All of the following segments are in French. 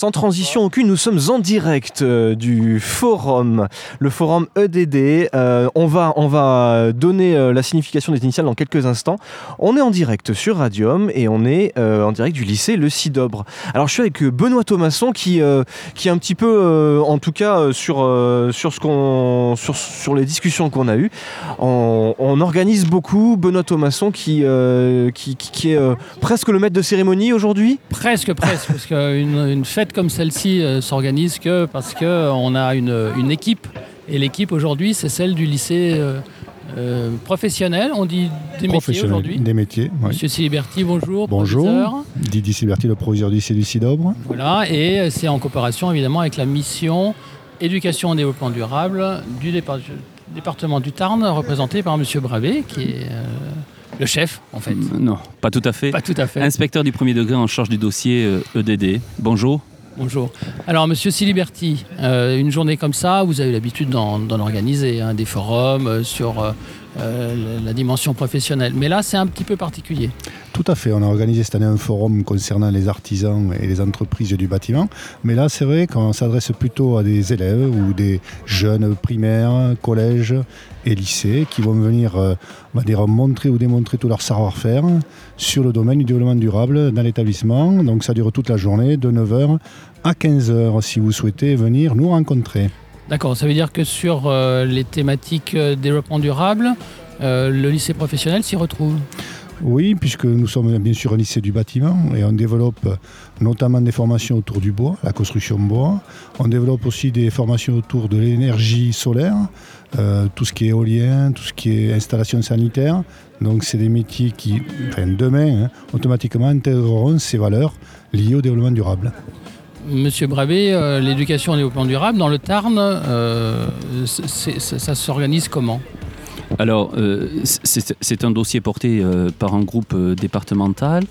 Sans transition aucune, nous sommes en direct euh, du forum, le forum EDD. Euh, on, va, on va donner euh, la signification des initiales dans quelques instants. On est en direct sur Radium et on est en direct du lycée Le Cidobre. Alors je suis avec Benoît Thomasson qui, qui est un petit peu, en tout cas sur, sur, ce qu'on, sur, les discussions qu'on a eues. On, organise beaucoup. Benoît Thomasson qui, qui, est presque le maître de cérémonie aujourd'hui. Presque, presque, parce qu'une une fête comme celle-ci euh, s'organise que parce qu'on a une, une équipe. Et l'équipe aujourd'hui, c'est celle du lycée euh, euh, professionnel. On dit des métiers aujourd'hui. Des métiers, oui. Monsieur Siliberti, bonjour. Bonjour. proviseur. Didier Siberti, le proviseur du lycée du Cidobre. Voilà, et c'est en coopération évidemment avec la mission éducation et développement durable du départ- département du Tarn, représenté par Monsieur Bravé, qui est euh, le chef en fait. Non, pas tout à fait. Pas tout à fait. Inspecteur du premier degré en charge du dossier euh, EDD. Bonjour. Bonjour. Alors, Monsieur Siliberti, euh, une journée comme ça, vous avez l'habitude d'en organiser, hein, des forums euh, sur euh, la dimension professionnelle. Mais là, c'est un petit peu particulier. Tout à fait, on a organisé cette année un forum concernant les artisans et les entreprises du bâtiment. Mais là, c'est vrai qu'on s'adresse plutôt à des élèves ou des jeunes primaires, collèges et lycées qui vont venir euh, va dire, montrer ou démontrer tout leur savoir-faire sur le domaine du développement durable dans l'établissement. Donc ça dure toute la journée, de 9h à 15h, si vous souhaitez venir nous rencontrer. D'accord, ça veut dire que sur euh, les thématiques euh, développement durable, le lycée professionnel s'y retrouve? Oui, puisque nous sommes bien sûr un lycée du bâtiment et on développe notamment des formations autour du bois, la construction bois. On développe aussi des formations autour de l'énergie solaire, euh, tout ce qui est éolien, tout ce qui est installation sanitaire. Donc c'est des métiers qui, enfin, demain, hein, automatiquement intégreront ces valeurs liées au développement durable. Monsieur Bravé, euh, l'éducation et développement durable, dans le Tarn, euh, ça s'organise comment? Alors, euh, c'est un dossier porté euh, par un groupe euh, départemental,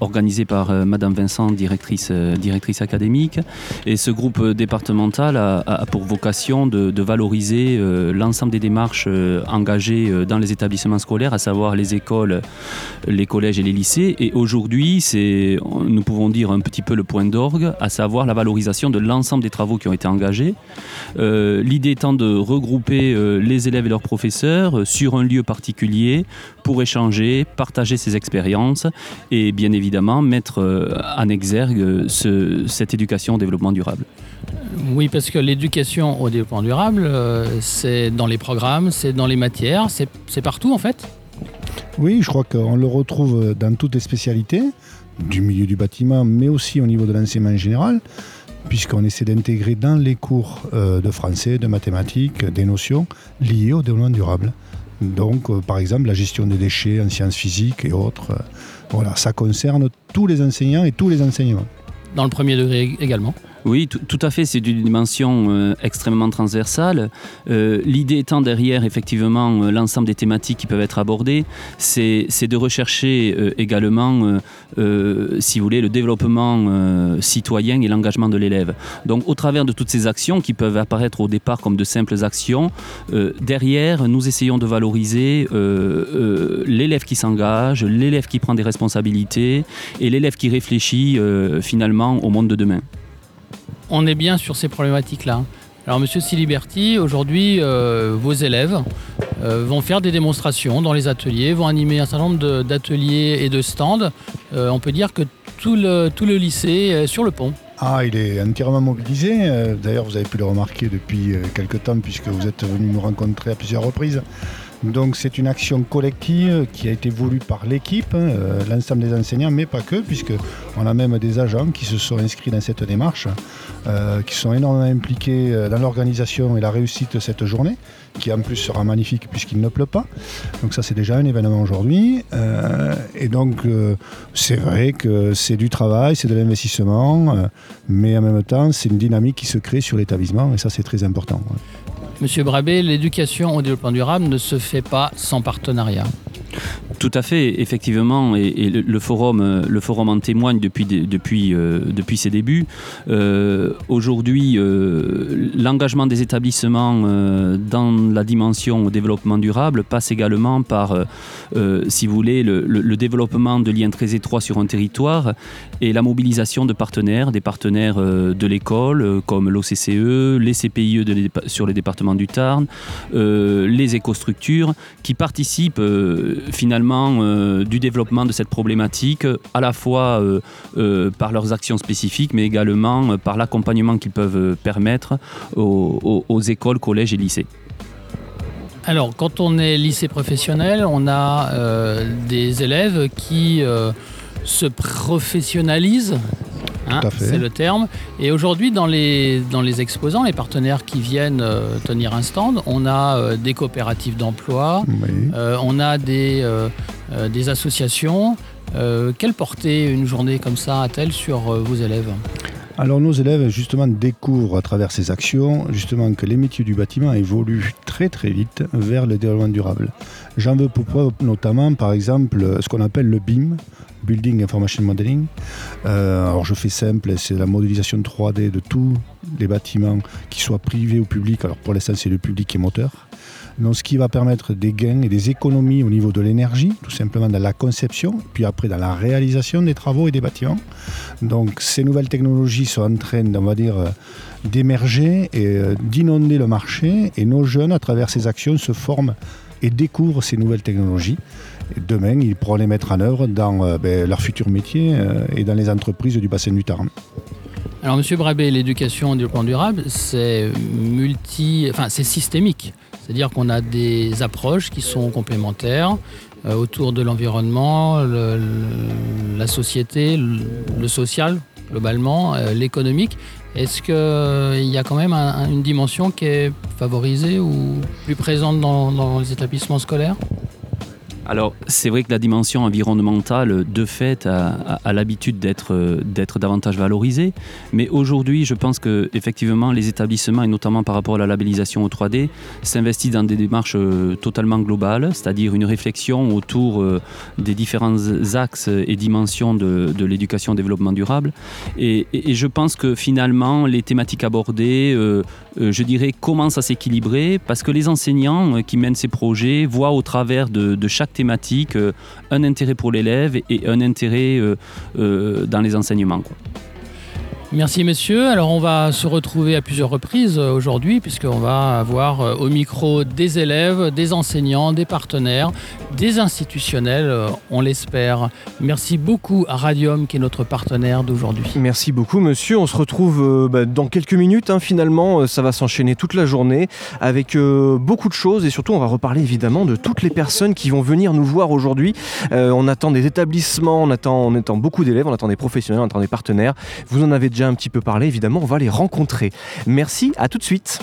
organisé par euh, Madame Vincent, directrice, euh, directrice académique. Et ce groupe euh, départemental a, pour vocation de, valoriser euh, l'ensemble des démarches euh, engagées euh, dans les établissements scolaires, à savoir les écoles, les collèges et les lycées. Et aujourd'hui, c'est, nous pouvons dire un petit peu le point d'orgue, à savoir la valorisation de l'ensemble des travaux qui ont été engagés. Euh, L'idée étant de regrouper euh, les élèves et leurs professeurs euh, sur un lieu particulier pour échanger, partager ses expériences et bien évidemment mettre euh, en exergue euh, ce- cette éducation au développement durable. Oui, parce que l'éducation au développement durable, euh, c'est dans les programmes, c'est dans les matières, c'est partout en fait. Oui, je crois qu'on le retrouve dans toutes les spécialités du milieu du bâtiment, mais aussi au niveau de l'enseignement général, puisqu'on essaie d'intégrer dans les cours de français, de mathématiques, des notions liées au développement durable. Donc, euh, par exemple, la gestion des déchets en sciences physiques et autres. euh, voilà, ça concerne tous les enseignants et tous les enseignements. Dans le premier degré également. Oui, tout, à fait, c'est d'une dimension euh, extrêmement transversale. Euh, L'idée étant derrière, effectivement, euh, l'ensemble des thématiques qui peuvent être abordées, c'est de rechercher également, si vous voulez, le développement citoyen et l'engagement de l'élève. Donc, au travers de toutes ces actions qui peuvent apparaître au départ comme de simples actions, derrière, nous essayons de valoriser l'élève qui s'engage, l'élève qui prend des responsabilités et l'élève qui réfléchit finalement au monde de demain. On est bien sur ces problématiques-là. Alors, Monsieur Siliberti, aujourd'hui, euh, vos élèves euh, vont faire des démonstrations dans les ateliers, vont animer un certain nombre d'ateliers et de stands. Euh, on peut dire que tout le, tout le lycée est sur le pont. Ah, il est entièrement mobilisé. D'ailleurs, vous avez pu le remarquer depuis euh, quelque temps, puisque vous êtes venu nous rencontrer à plusieurs reprises. Donc, c'est une action collective qui a été voulue par l'équipe, hein, euh, l'ensemble des enseignants, mais pas que, puisque on a même des agents qui se sont inscrits dans cette démarche, euh, qui sont énormément impliqués euh, dans l'organisation et la réussite de cette journée, qui en plus sera magnifique puisqu'il ne pleut pas. Donc ça, c'est déjà un événement aujourd'hui. Et donc, c'est vrai que c'est du travail, c'est de l'investissement, mais en même temps, c'est une dynamique qui se crée sur l'établissement, et ça, c'est très important. Monsieur Brabé, l'éducation au développement durable ne se fait pas sans partenariat. Tout à fait, effectivement, et, le, forum, euh, le forum en témoigne depuis, depuis, euh, depuis ses débuts. Euh, aujourd'hui, l'engagement des établissements dans la dimension développement durable passe également par, si vous voulez, le, développement de liens très étroits sur un territoire et la mobilisation de partenaires, des partenaires de l'école comme l'OCCE, les CPIE sur les départements du Tarn, les écostructures qui participent finalement euh, du développement de cette problématique, à la fois euh, euh, par leurs actions spécifiques, mais également par l'accompagnement qu'ils peuvent permettre aux, écoles, collèges et lycées. Alors, quand on est lycée professionnel, on a des élèves qui se professionnalisent, Hein, c'est le terme. Et aujourd'hui, dans les, dans les exposants, les partenaires qui viennent euh, tenir un stand, on a euh, des coopératives d'emploi, euh, on a des, des associations. quelle portée une journée comme ça a-t-elle sur vos élèves? Alors nos élèves justement découvrent à travers ces actions justement que les métiers du bâtiment évoluent très très vite vers le développement durable. J'en veux pour preuve notamment par exemple ce qu'on appelle le BIM, Building Information Modeling. Euh, alors je fais simple, c'est la modélisation 3D de tous les bâtiments, qu'ils soient privés ou publics. Alors pour l'instant c'est le public qui est moteur. Ce qui va permettre des gains et des économies au niveau de l'énergie, tout simplement dans la conception, puis après dans la réalisation des travaux et des bâtiments. Donc ces nouvelles technologies sont en train, on va dire, euh, d'émerger et euh, d'inonder le marché. Et nos jeunes, à travers ces actions, se forment et découvrent ces nouvelles technologies. Demain, ils pourront les mettre en œuvre dans euh, ben, leur futur métier et dans les entreprises du bassin du Tarn. Alors, Monsieur Brabé, l'éducation au développement durable, c'est multi, enfin, c'est systémique. C'est-à-dire qu'on a des approches qui sont complémentaires euh, autour de l'environnement, la société, le, social globalement, euh, l'économique. Est-ce qu'il euh, y a quand même une dimension qui est favorisée ou plus présente dans les établissements scolaires? Alors, c'est vrai que la dimension environnementale, de fait, a, l'habitude d'être, d'être davantage valorisée. Mais aujourd'hui, je pense que effectivement, les établissements, et notamment par rapport à la labellisation au 3D, s'investissent dans des démarches euh, totalement globales, c'est-à-dire une réflexion autour euh, des différents axes et dimensions de, l'éducation au développement durable. Et, je pense que finalement, les thématiques abordées, euh, je dirais, commencent à s'équilibrer parce que les enseignants qui mènent ces projets voient au travers de, de chaque euh, un intérêt pour l'élève et un intérêt euh, euh, dans les enseignements. Merci messieurs. Alors on va se retrouver à plusieurs reprises euh, aujourd'hui puisqu'on va avoir euh, au micro des élèves, des enseignants, des partenaires, des institutionnels, euh, on l'espère. Merci beaucoup à Radium qui est notre partenaire d'aujourd'hui. Merci beaucoup monsieur. On se retrouve bah, dans quelques minutes. Hein. Finalement, ça va s'enchaîner toute la journée avec beaucoup de choses et surtout on va reparler évidemment de toutes les personnes qui vont venir nous voir aujourd'hui. on attend des établissements, on attend, on attend beaucoup d'élèves, on attend des professionnels, on attend des partenaires. Vous en avez un petit peu parlé, évidemment, on va les rencontrer. Merci, à tout de suite.